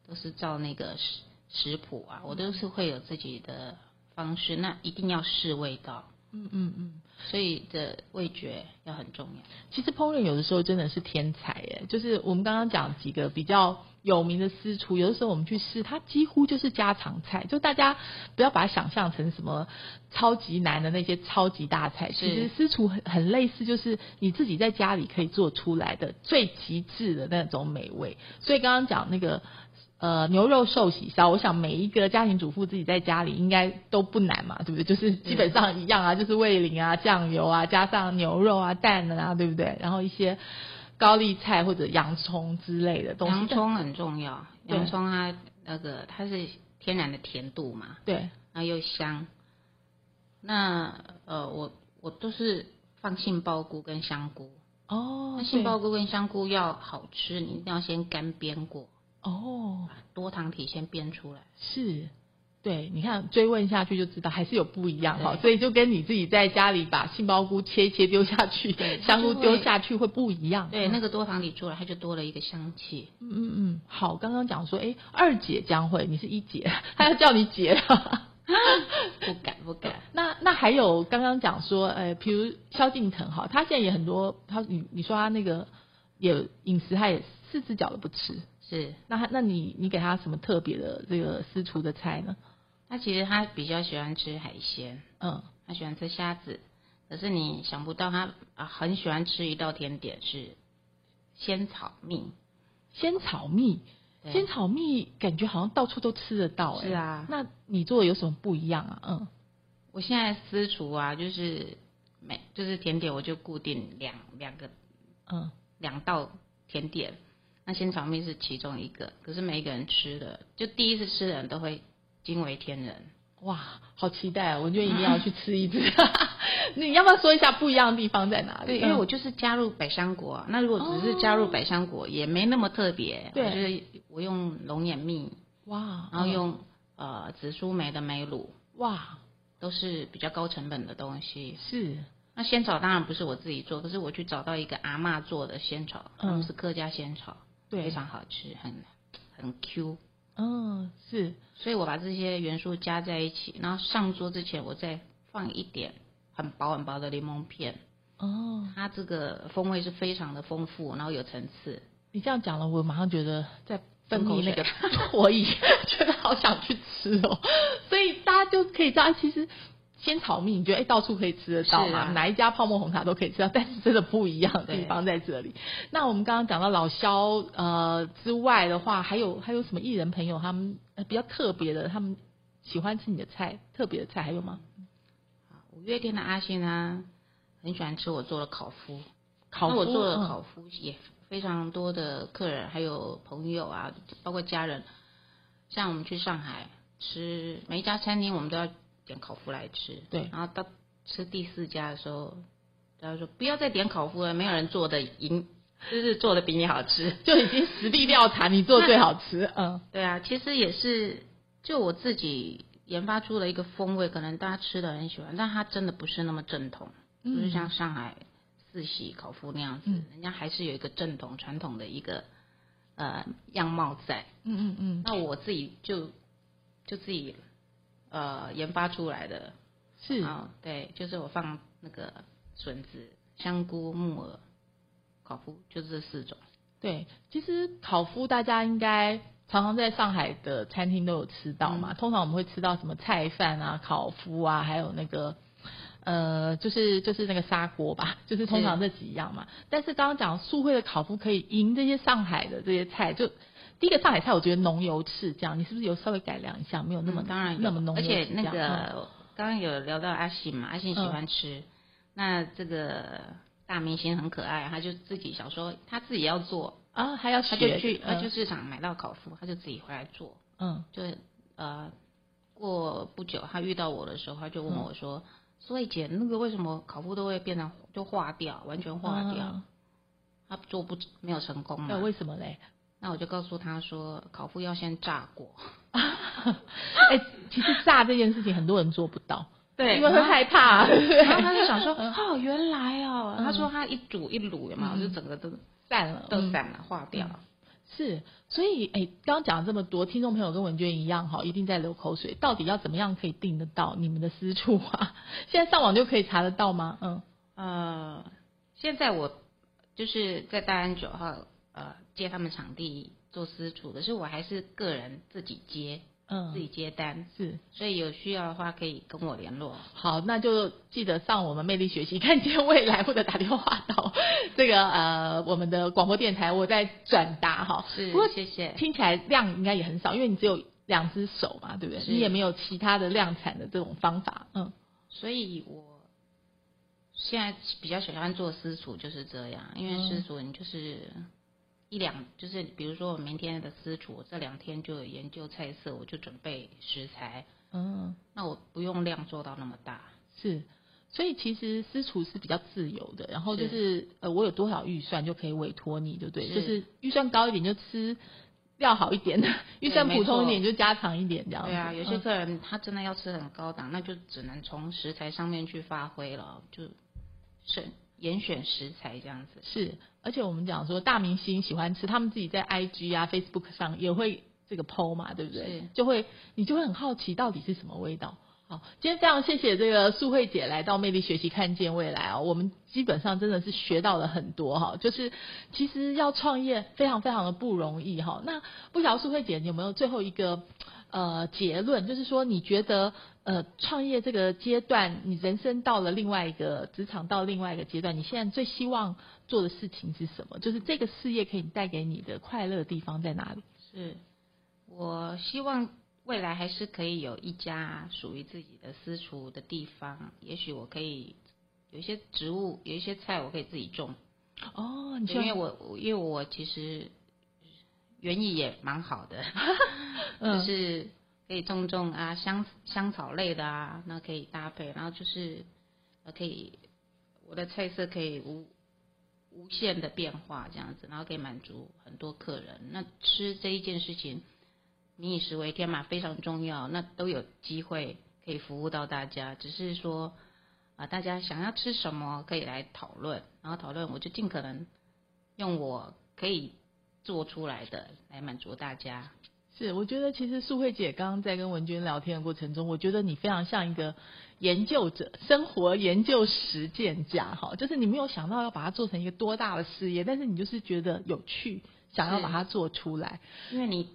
都是照那个食食谱啊，我都是会有自己的方式。那一定要试味道，嗯嗯嗯。所以的味觉要很重要。其实烹饪有的时候真的是天才耶，就是我们刚刚讲几个比较有名的私厨，有的时候我们去试，它几乎就是家常菜，就大家不要把它想象成什么超级难的那些超级大菜，其实私厨很很类似，就是你自己在家里可以做出来的最极致的那种美味。所以刚刚讲那个。呃，牛肉寿喜烧，我想每一个家庭主妇自己在家里应该都不难嘛，对不对？就是基本上一样啊，就是味淋啊、酱油啊，加上牛肉啊、蛋啊，对不对？然后一些高丽菜或者洋葱之类的东西。洋葱很重要，洋葱它那个它是天然的甜度嘛，对，然后又香。那呃，我我都是放杏鲍菇跟香菇。哦那，杏鲍菇跟香菇要好吃，你一定要先干煸过，哦，把多糖体先煸出来。是。对，你看追问下去就知道还是有不一样哈，所以就跟你自己在家里把杏鲍菇切一切丢下去，(laughs) 香菇丢下去会不一样。对，嗯那个多糖体出来，它就多了一个香气。嗯嗯嗯，好，刚刚讲说，哎，二姐将会，你是一姐，她要叫你姐了。(laughs) (laughs) 不敢不敢，那那还有刚刚讲说，呃，比如萧敬腾哈，他现在也很多，他你你说他那个也饮食他也四只脚都不吃。是那他那你你给他什么特别的这个私厨的菜呢？他其实他比较喜欢吃海鲜，嗯，他喜欢吃虾子，可是你想不到他啊很喜欢吃一道甜点是仙草蜜。仙草蜜，对。仙草蜜感觉好像到处都吃得到、哎，是啊那你做的有什么不一样啊？嗯，我现在私厨啊，就是每就是甜点我就固定两两个嗯，两道甜点，那仙草蜜是其中一个，可是每一个人吃的，就第一次吃的人都会惊为天人。哇，好期待啊！我觉得一定要去吃一次。(laughs) 你要不要说一下不一样的地方在哪里？对，因为嗯我就是加入百香果啊，那如果只是加入百香果，也没那么特别。对我就是我用龙眼蜜，哇，然后嗯用呃紫苏梅的梅乳，哇都是比较高成本的东西。是那仙草当然不是我自己做，可是我去找到一个阿嬷做的仙草，他们嗯是客家仙草，对非常好吃，很很 Q。嗯是所以我把这些元素加在一起，然后上桌之前我再放一点很薄很薄的柠檬片，哦，它这个风味是非常的丰富，然后有层次。你这样讲了，我马上觉得在分泌那个唾液，(laughs) 觉得好想去吃哦。(laughs) 所以大家就可以知道，其实仙草蜜，你觉得哎到处可以吃得到嘛？啊哪一家泡沫红茶都可以吃到，但是真的不一样的地方在这里。那我们刚刚讲到老肖呃之外的话，还有还有什么艺人朋友他们呃比较特别的，他们喜欢吃你的菜，特别的菜还有吗？五月天的阿信呢，很喜欢吃我做的烤麸，烤我做的嗯烤麸也非常多的客人还有朋友啊，包括家人，像我们去上海吃每一家餐厅，我们都要点烤麸来吃。对。然后到吃第四家的时候，他说不要再点烤麸了，没有人做的赢，就是做的比你好吃。就已经实地调查，你做的最好吃，(laughs) 嗯。对啊，其实也是就我自己研发出了一个风味，可能大家吃的很喜欢，但它真的不是那么正统，就是像上海四喜烤麸那样子，嗯。人家还是有一个正统传统的一个呃样貌在。嗯嗯嗯，那我自己就就自己呃研发出来的，是啊、对，就是我放那个笋子、香菇、木耳、烤麸，就是这四种。对，其实烤麸大家应该常常在上海的餐厅都有吃到嘛。通常我们会吃到什么菜饭啊、烤麸啊，还有那个呃，就是就是那个砂锅吧，(laughs) 就是通常这几样嘛。但是刚刚讲素会的烤麸可以赢这些上海的这些菜，就第一个上海菜我觉得浓油赤酱，你是不是有稍微改良一下，没有那么、嗯当然那么浓油而且那个刚刚有聊到阿信嘛，阿信喜欢吃，那这个大明星很可爱，他就自己小时候他自己要做，啊还要他就学去他嗯就市场买到烤麸，他就自己回来做，嗯就呃过不久他遇到我的时候，他就问我说。所以姐，那个为什么烤麸都会变成就化掉，完全化掉？嗯他做不没有成功嘛？呃为什么嘞？那我就告诉他说，烤麸要先炸过。(laughs) 哎、其实炸这件事情很多人做不到，(laughs) 对因为会害怕。然后他就想说，嗯哦，原来哦，嗯他说他一煮一卤，有没有？嗯就整个都散了，嗯都散了，化掉了。是，所以哎，刚刚讲了这么多，听众朋友跟文娟一样哈，一定在流口水。到底要怎么样可以订得到你们的私处啊？(laughs) 现在上网就可以查得到吗？嗯，呃，现在我就是在大安九号呃接他们场地做私厨，可是我还是个人自己接，嗯。自己接单，是。所以有需要的话可以跟我联络。好，那就记得上我们魅力学习，看见未来，或者打电话到 (laughs) 这个呃我们的广播电台，我在转达哈。是不过谢谢。听起来量应该也很少，因为你只有两只手嘛，对不对？你也没有其他的量产的这种方法，嗯。所以我现在比较喜欢做私厨就是这样，因为嗯。私厨你就是一两，就是比如说我明天的私厨，我这两天就有研究菜色，我就准备食材，嗯。那我不用量做到那么大。是，所以其实私厨是比较自由的，然后就是呃，我有多少预算就可以委托你，对不对？是就是预算高一点就吃料好一点的，预算普通一点就加长一点这样子。对啊，有些嗯客人他真的要吃很高档，那就只能从食材上面去发挥了，就是严选食材这样子。是，而且我们讲说大明星喜欢吃，他们自己在 IG 啊、Facebook 上也会这个 PO 嘛，对不对是？就会你就会很好奇到底是什么味道。好，今天非常谢谢这个素慧姐来到魅力学习看见未来啊、我们基本上真的是学到了很多哈，就是其实要创业非常非常的不容易哈。那不晓得素慧姐你有没有最后一个呃结论，就是说你觉得呃创业这个阶段，你人生到了另外一个职场到另外一个阶段，你现在最希望做的事情是什么？就是这个事业可以带给你的快乐的地方在哪里？是我希望未来还是可以有一家属于自己的私厨的地方，也许我可以有一些植物，有一些菜我可以自己种，哦，你对因为我我因为我其实园艺也蛮好的，(laughs) 嗯 (laughs) 就是可以种种啊香香草类的啊，那可以搭配，然后就是呃可以我的菜色可以无无限的变化这样子，然后可以满足很多客人。那吃这一件事情，民以食为天嘛，非常重要，那都有机会可以服务到大家，只是说啊、大家想要吃什么可以来讨论，然后讨论我就尽可能用我可以做出来的来满足大家。是，我觉得其实素慧姐刚刚在跟文娟聊天的过程中，我觉得你非常像一个研究者，生活研究实践家，哈，就是你没有想到要把它做成一个多大的事业，但是你就是觉得有趣，想要把它做出来。因为你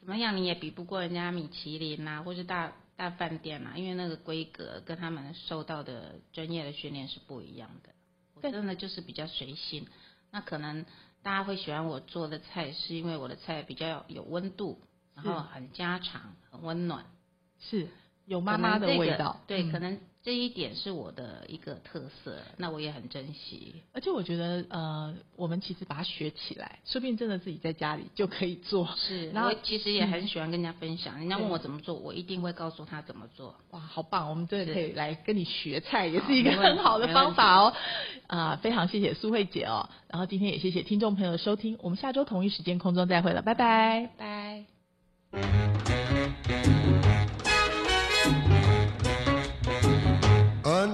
怎么样，你也比不过人家米其林啊，或是大大饭店啊，因为那个规格跟他们受到的专业的训练是不一样的。我但真的就是比较随性，那可能大家会喜欢我做的菜，是因为我的菜比较有温度，然后很家常、很温暖，是有妈妈的味道，对，嗯。可能这一点是我的一个特色，那我也很珍惜。而且我觉得呃，我们其实把它学起来，说不定真的自己在家里就可以做。是，然后其实也很喜欢跟人家分享，人家问我怎么做，我一定会告诉他怎么做。哇，好棒！我们真的可以来跟你学菜，也是一个很好的方法哦。啊、非常谢谢苏慧姐哦，然后今天也谢谢听众朋友的收听，我们下周同一时间空中再会了，拜拜。拜。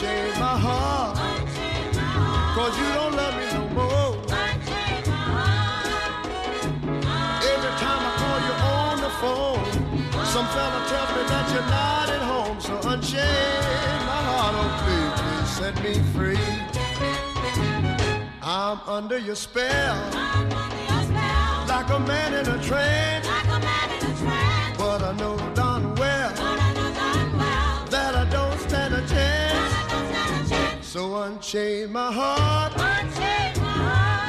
Unchain my heart, cause you don't love me no more. Every time I call you on the phone, some fella tells me that you're not at home. So unchain my heart, oh please, please set me free. I'm under your spell, like a man in a trance. But I know So unchain my heart,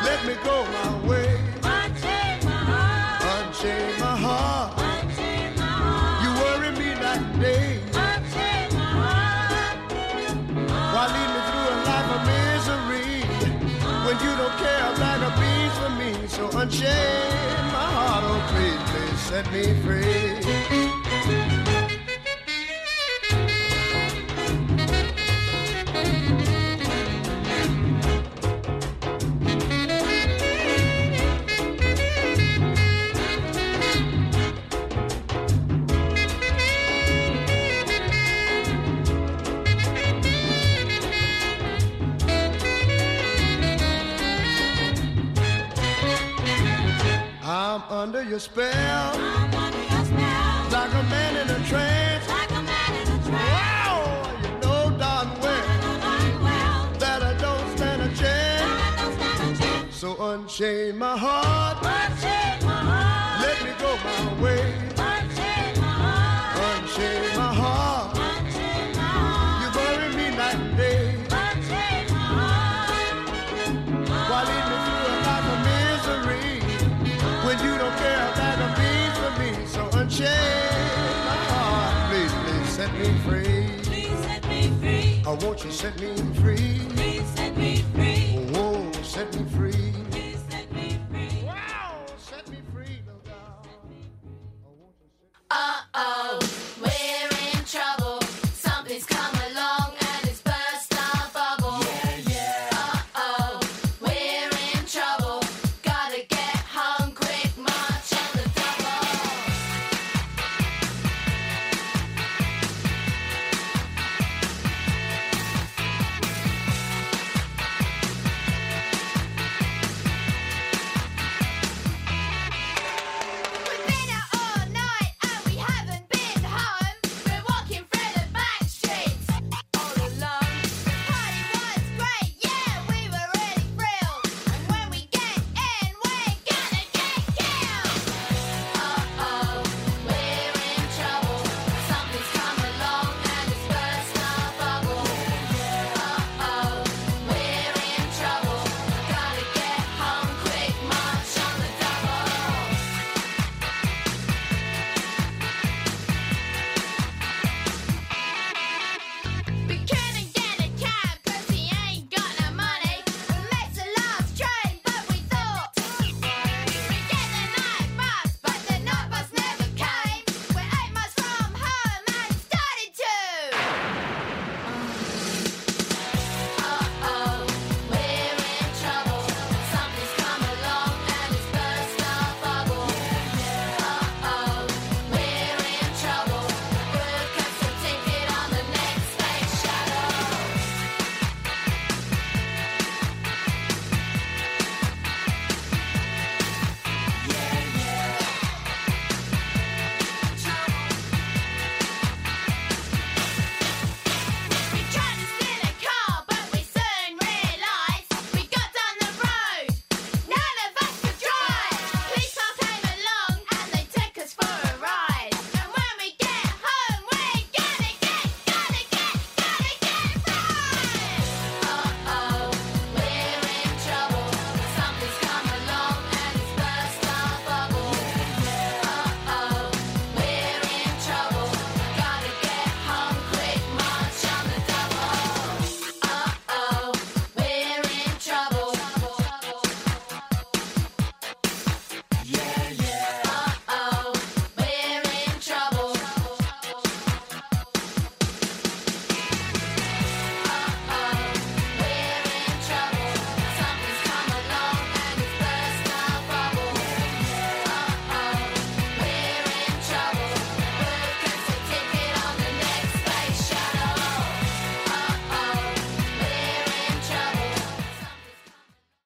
let me go my way. Unchain my heart, you worry me and day. Why lead me through a life of misery when you don't care a bag of beans for me? So unchain my heart, oh please, please set me free. I'm under your spell, like a man in a trance. Wow, you know darn well that I don't stand a chance. So unchain my heart, let me go my way. Oh, won't you set me free? Please set me free. Oh, oh set me free.